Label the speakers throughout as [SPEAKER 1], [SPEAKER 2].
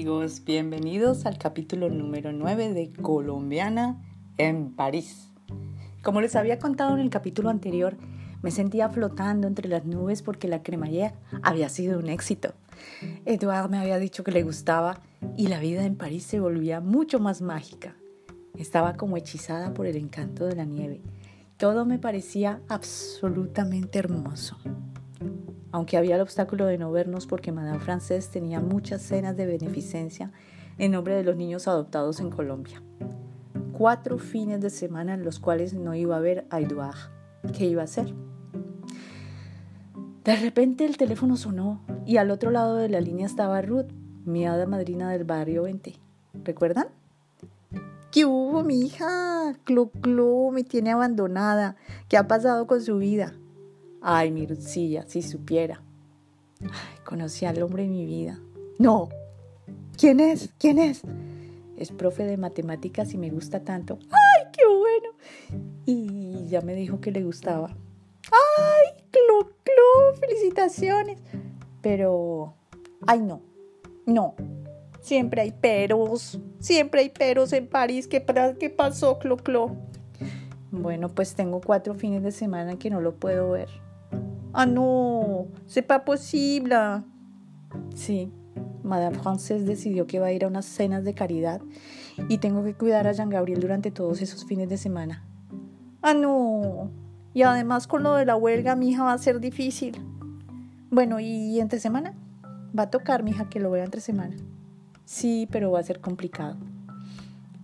[SPEAKER 1] Amigos, bienvenidos al capítulo número 9 de Colombiana en París. Como les había contado en el capítulo anterior, me sentía flotando entre las nubes porque la cremallera había sido un éxito. Eduard me había dicho que le gustaba y la vida en París se volvía mucho más mágica. Estaba como hechizada por el encanto de la nieve. Todo me parecía absolutamente hermoso aunque había el obstáculo de no vernos porque Madame Frances tenía muchas cenas de beneficencia en nombre de los niños adoptados en Colombia. Cuatro fines de semana en los cuales no iba a ver a Edouard. ¿Qué iba a hacer? De repente el teléfono sonó y al otro lado de la línea estaba Ruth, mi hada madrina del barrio 20. ¿Recuerdan? ¿Qué hubo, mi hija? Clu, clu, me tiene abandonada. ¿Qué ha pasado con su vida? Ay, mi Ruthcilla, si supiera. Ay, conocí al hombre de mi vida. No. ¿Quién es? ¿Quién es? Es profe de matemáticas y me gusta tanto. ¡Ay, qué bueno! Y ya me dijo que le gustaba. ¡Ay, clu, clu! ¡Felicitaciones! Pero, ay, no. No. Siempre hay peros. Siempre hay peros en París. ¿Qué, qué pasó, clu, clu? Bueno, pues tengo cuatro fines de semana que no lo puedo ver. Ah no, c'est pas posible. Sí, Madame Frances decidió que va a ir a unas cenas de caridad y tengo que cuidar a Jean Gabriel durante todos esos fines de semana. Ah no, y además con lo de la huelga mi hija va a ser difícil. Bueno, ¿y entre semana? Va a tocar mi hija que lo vea entre semana. Sí, pero va a ser complicado.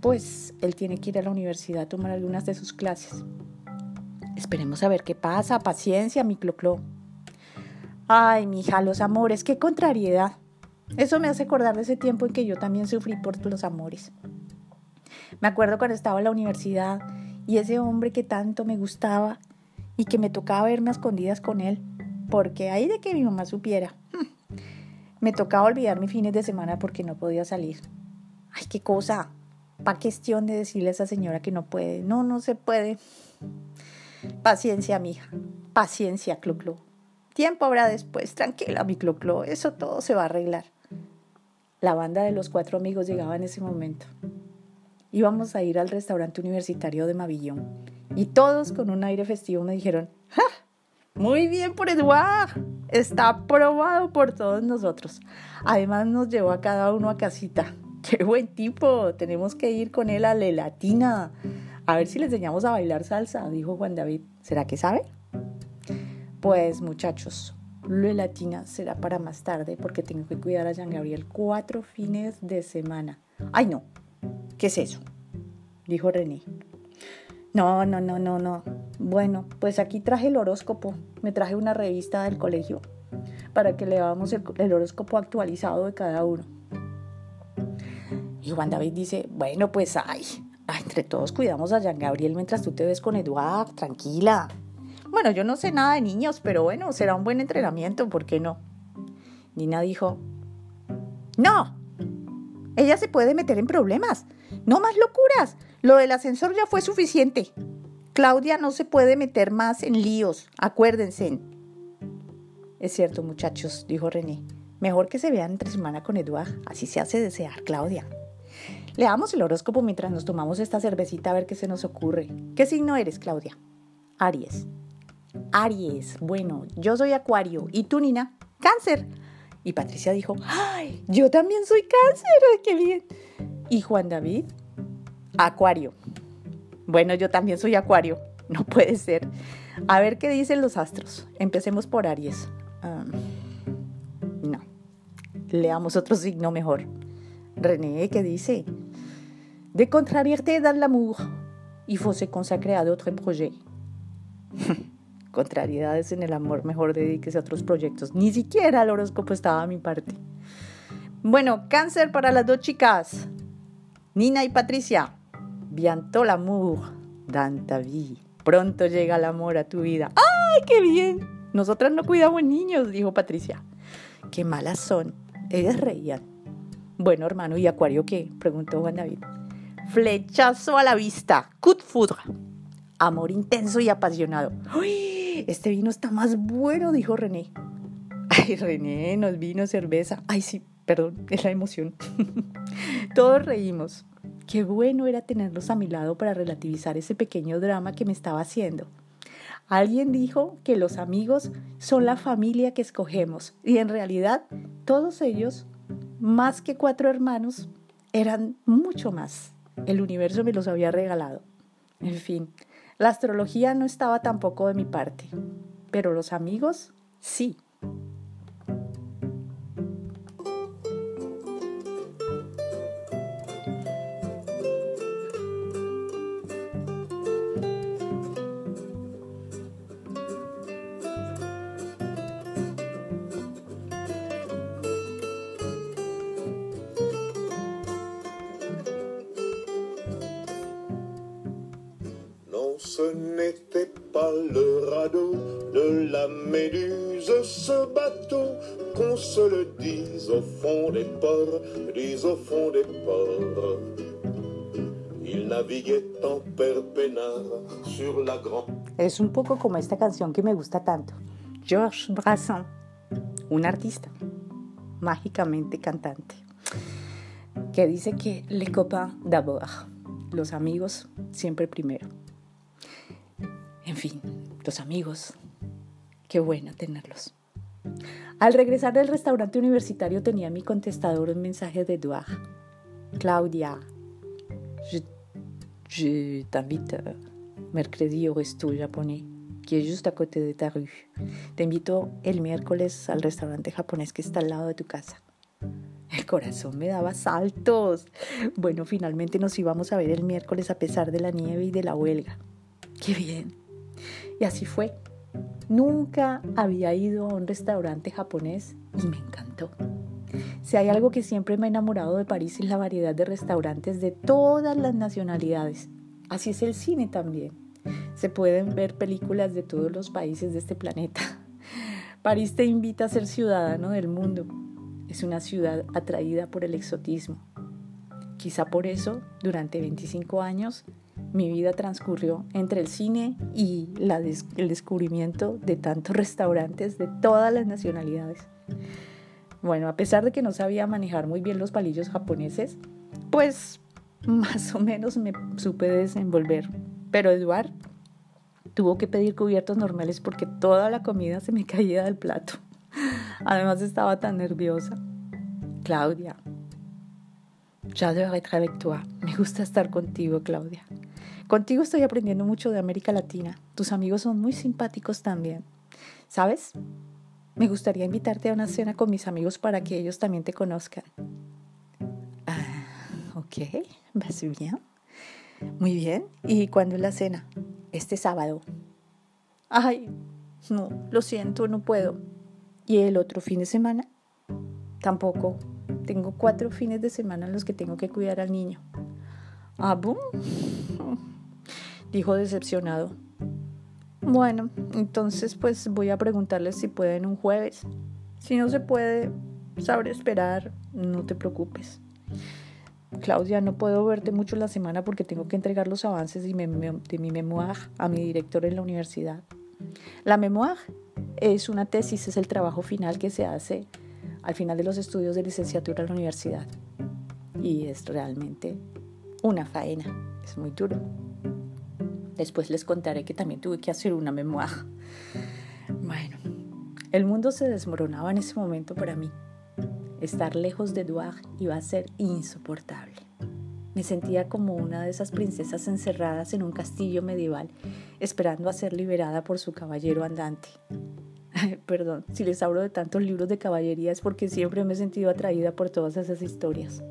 [SPEAKER 1] Pues él tiene que ir a la universidad a tomar algunas de sus clases. Esperemos a ver qué pasa. Paciencia, mi cloclo. Ay, mi hija, los amores, qué contrariedad. Eso me hace acordar de ese tiempo en que yo también sufrí por los amores. Me acuerdo cuando estaba en la universidad y ese hombre que tanto me gustaba y que me tocaba verme a escondidas con él, porque ahí de que mi mamá supiera. Me tocaba olvidar mis fines de semana porque no podía salir. Ay, qué cosa. Pa' cuestión de decirle a esa señora que no puede. No, no se puede. Paciencia, mija. Paciencia, Clo-Clo. Tiempo habrá después. Tranquila, mi Clo-Clo. Eso todo se va a arreglar. La banda de los cuatro amigos llegaba en ese momento. Íbamos a ir al restaurante universitario de Mavillón. Y todos con un aire festivo me dijeron, ¡Ja! Muy bien por Eduard. Está aprobado por todos nosotros. Además nos llevó a cada uno a casita. ¡Qué buen tipo! Tenemos que ir con él a la latina a ver si le enseñamos a bailar salsa, dijo Juan David. ¿Será que sabe? Pues muchachos, lo latina será para más tarde porque tengo que cuidar a Jean Gabriel cuatro fines de semana. Ay, no. ¿Qué es eso? Dijo René. No, no, no, no, no. Bueno, pues aquí traje el horóscopo. Me traje una revista del colegio para que leamos el, el horóscopo actualizado de cada uno. Y Juan David dice, bueno, pues ay, Ah, entre todos cuidamos a Jean Gabriel mientras tú te ves con Eduard, tranquila. Bueno, yo no sé nada de niños, pero bueno, será un buen entrenamiento, ¿por qué no? Nina dijo, no, ella se puede meter en problemas. No más locuras. Lo del ascensor ya fue suficiente. Claudia no se puede meter más en líos, acuérdense. Es cierto, muchachos, dijo René. Mejor que se vean entre semana con Eduard, así se hace desear, Claudia. Leamos el horóscopo mientras nos tomamos esta cervecita a ver qué se nos ocurre. ¿Qué signo eres, Claudia? Aries. Aries. Bueno, yo soy Acuario. ¿Y tú, Nina? Cáncer. Y Patricia dijo, ¡ay! Yo también soy cáncer. ¡Qué bien! ¿Y Juan David? Acuario. Bueno, yo también soy Acuario. No puede ser. A ver qué dicen los astros. Empecemos por Aries. no. Leamos otro signo mejor. René, ¿qué dice? De contrariété dans l'amour, il faut se consacrer a d'autres projets. Contrariedades en el amor, mejor dedíquese a otros proyectos. Ni siquiera el horóscopo estaba a mi parte. Bueno, cáncer para las dos chicas. Nina y Patricia. Bientôt l'amour dans ta. Pronto llega el amor a tu vida. ¡Ay, qué bien! Nosotras no cuidamos niños, dijo Patricia. Qué malas son. Ellas reían. Bueno, hermano, ¿y Acuario qué? preguntó Juan David. Flechazo a la vista, cut foudre. Amor intenso y apasionado. ¡Uy! Este vino está más bueno, dijo René. Ay, René, nos vino cerveza. Ay, sí, Perdón, es la emoción. Todos reímos. Qué bueno era tenerlos a mi lado para relativizar ese pequeño drama que me estaba haciendo. Alguien dijo que los amigos son la familia que escogemos y en realidad todos ellos, más que cuatro hermanos, eran mucho más. El universo me los había regalado. En fin, la astrología no estaba tampoco de mi parte, pero los amigos sí.
[SPEAKER 2] Ce n'était pas le radeau de la méduse, ce bateau, qu'on se le dise au fond des ports, dise au fond des ports. Il naviguait en père sur la grande.
[SPEAKER 1] Es un poco como esta canción que me gusta tanto. Georges Brassens, un artista, mágicamente cantante, que dice que les copains d'abord, los amigos siempre primero. En fin, los amigos, qué bueno tenerlos. Al regresar del restaurante universitario tenía en mi contestador un mensaje de Edouard. Claudia, je, je t'invite mercredi au resto japonais, qui est juste à côté de ta rue. Te invito el miércoles al restaurante japonés que está al lado de tu casa. El corazón me daba saltos. Bueno, finalmente nos íbamos a ver el miércoles a pesar de la nieve y de la huelga. ¡Qué bien! Y así fue. Nunca había ido a un restaurante japonés y me encantó. Si hay algo que siempre me ha enamorado de París es la variedad de restaurantes de todas las nacionalidades. Así es el cine también. Se pueden ver películas de todos los países de este planeta. París te invita a ser ciudadano del mundo. Es una ciudad atraída por el exotismo. Quizá por eso, durante 25 años, mi vida transcurrió entre el cine y el descubrimiento de tantos restaurantes de todas las nacionalidades. Bueno, a pesar de que no sabía manejar muy bien los palillos japoneses, pues más o menos me supe desenvolver. Pero Eduard tuvo que pedir cubiertos normales porque toda la comida se me caía del plato. Además estaba tan nerviosa. Claudia, être avec toi. Me gusta estar contigo, Claudia. Contigo estoy aprendiendo mucho de América Latina. Tus amigos son muy simpáticos también. ¿Sabes? Me gustaría invitarte a una cena con mis amigos para que ellos también te conozcan. Ah, ok, vas bien. Muy bien. ¿Y cuándo es la cena? Este sábado. Ay, no, lo siento, no puedo. ¿Y el otro fin de semana? Tampoco. Tengo cuatro fines de semana en los que tengo que cuidar al niño. Ah, boom dijo decepcionado. Bueno, entonces pues voy a preguntarles si pueden un jueves. Si no se puede, sabré esperar, no te preocupes. Claudia, no puedo verte mucho la semana porque tengo que entregar los avances de mi, de mi memoir a mi director en la universidad. La memoir es una tesis, es el trabajo final que se hace al final de los estudios de licenciatura en la universidad. Y es realmente una faena, es muy duro. Después les contaré que también tuve que hacer una memoir. Bueno, el mundo se desmoronaba en ese momento para mí. Estar lejos de Edouard iba a ser insoportable. Me sentía como una de esas princesas encerradas en un castillo medieval, esperando a ser liberada por su caballero andante. Perdón, si les hablo de tantos libros de caballería es porque siempre me he sentido atraída por todas esas historias.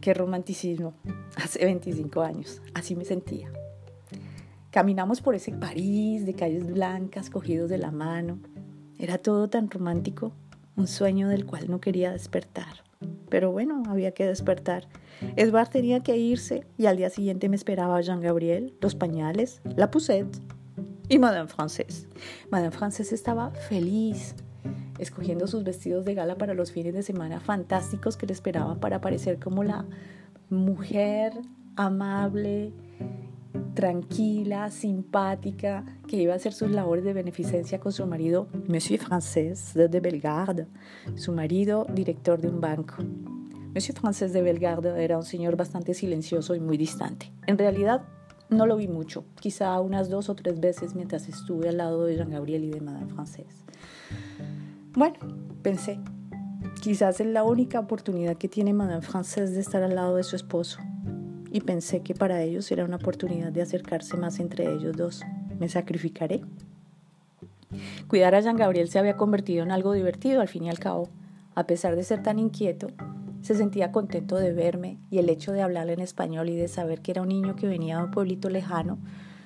[SPEAKER 1] Qué romanticismo. Hace 25 años, así me sentía. Caminamos por ese París de calles blancas, cogidos de la mano. Era todo tan romántico, un sueño del cual no quería despertar. Pero bueno, había que despertar. Edward tenía que irse y al día siguiente me esperaba Jean Gabriel, los pañales, la poussette y Madame Frances. Madame Frances estaba feliz, escogiendo sus vestidos de gala para los fines de semana fantásticos que le esperaban para parecer como la mujer amable tranquila, simpática, que iba a hacer sus labores de beneficencia con su marido, Monsieur Frances de Bellegarde, su marido, director de un banco. Monsieur Frances de Bellegarde era un señor bastante silencioso y muy distante. En realidad, no lo vi mucho, quizá unas dos o tres veces mientras estuve al lado de Jean Gabriel y de Madame Frances. Bueno, pensé, quizás es la única oportunidad que tiene Madame Frances de estar al lado de su esposo y pensé que para ellos era una oportunidad de acercarse más entre ellos dos. Me sacrificaré. Cuidar a Jean Gabriel se había convertido en algo divertido al fin y al cabo. A pesar de ser tan inquieto, se sentía contento de verme y el hecho de hablarle en español y de saber que era un niño que venía de un pueblito lejano,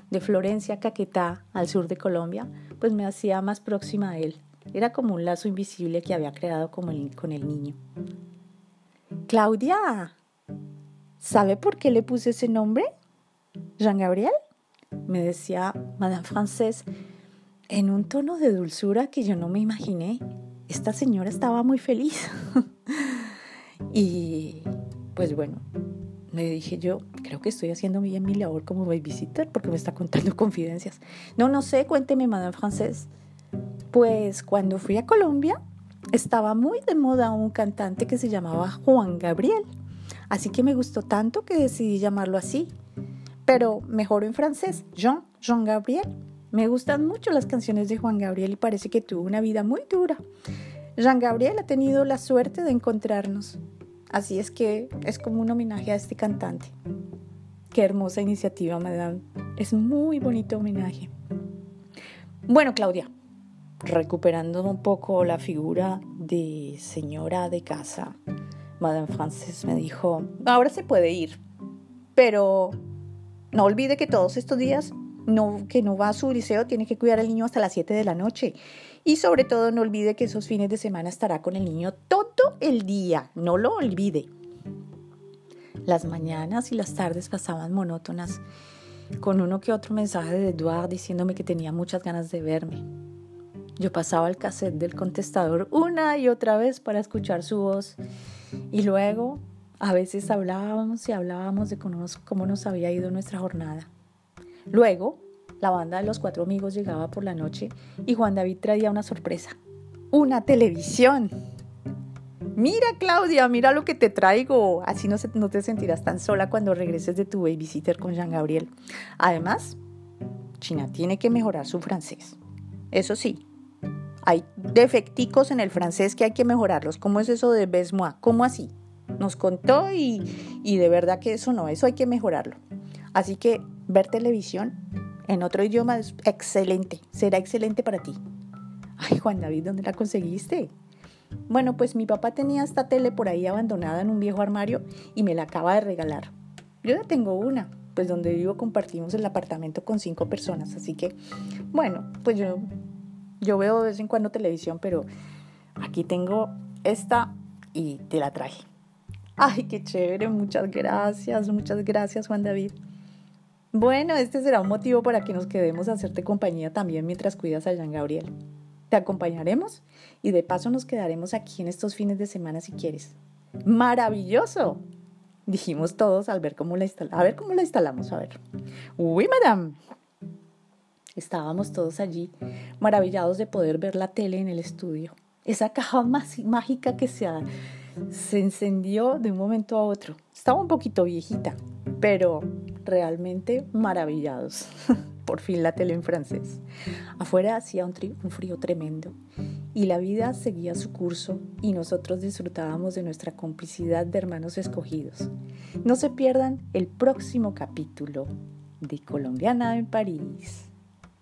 [SPEAKER 1] de Florencia, Caquetá, al sur de Colombia, pues me hacía más próxima a él. Era como un lazo invisible que había creado con el niño. Claudia, ¿Sabe por qué le puse ese nombre? Jean Gabriel, me decía Madame Frances en un tono de dulzura que yo no me imaginé. Esta señora estaba muy feliz. y pues bueno, me dije yo, creo que estoy haciendo bien mi labor como babysitter porque me está contando confidencias. No, no sé, cuénteme, Madame Frances. Pues cuando fui a Colombia, estaba muy de moda un cantante que se llamaba Juan Gabriel. Así que me gustó tanto que decidí llamarlo así. Pero mejor en francés, Jean, Jean Gabriel. Me gustan mucho las canciones de Juan Gabriel y parece que tuvo una vida muy dura. Jean Gabriel ha tenido la suerte de encontrarnos. Así es que es como un homenaje a este cantante. Qué hermosa iniciativa, madame. Es muy bonito homenaje. Bueno, Claudia, recuperando un poco la figura de señora de casa, Madame Frances me dijo, ahora se puede ir, pero no olvide que todos estos días no, que no va a su liceo tiene que cuidar al niño hasta las 7 de la noche. Y sobre todo no olvide que esos fines de semana estará con el niño todo el día, no lo olvide. Las mañanas y las tardes pasaban monótonas, con uno que otro mensaje de Edouard diciéndome que tenía muchas ganas de verme. Yo pasaba el cassette del contestador una y otra vez para escuchar su voz y luego a veces hablábamos y hablábamos de cómo nos, había ido nuestra jornada. Luego, la banda de los cuatro amigos llegaba por la noche y Juan David traía una sorpresa. Una televisión. Mira Claudia, mira lo que te traigo. Así no, no te sentirás tan sola cuando regreses de tu babysitter con Jean Gabriel. Además, China tiene que mejorar su francés. Eso sí, hay defecticos en el francés que hay que mejorarlos. ¿Cómo es eso de besmois? ¿Cómo así? Nos contó y, y de verdad que eso no, eso hay que mejorarlo. Así que ver televisión en otro idioma es excelente, será excelente para ti. Ay, Juan David, ¿dónde la conseguiste? Bueno, pues mi papá tenía esta tele por ahí abandonada en un viejo armario y me la acaba de regalar. Yo ya tengo una, pues donde vivo compartimos el apartamento con cinco personas, así que, bueno, pues yo yo veo de vez en cuando televisión, pero aquí tengo esta y te la traje. Ay, qué chévere, muchas gracias, muchas gracias Juan David. Bueno, este será un motivo para que nos quedemos a hacerte compañía también mientras cuidas a Jean Gabriel. Te acompañaremos y de paso nos quedaremos aquí en estos fines de semana si quieres. ¡Maravilloso! Dijimos todos al ver cómo la. A ver cómo la instalamos, a ver. ¡Uy, madame! Estábamos todos allí, maravillados de poder ver la tele en el estudio. Esa caja más mágica que se, se encendió de un momento a otro. Estaba un poquito viejita, pero realmente maravillados. Por fin la tele en francés. Afuera hacía un, un frío tremendo y la vida seguía su curso y nosotros disfrutábamos de nuestra complicidad de hermanos escogidos. No se pierdan el próximo capítulo de Colombiana en París.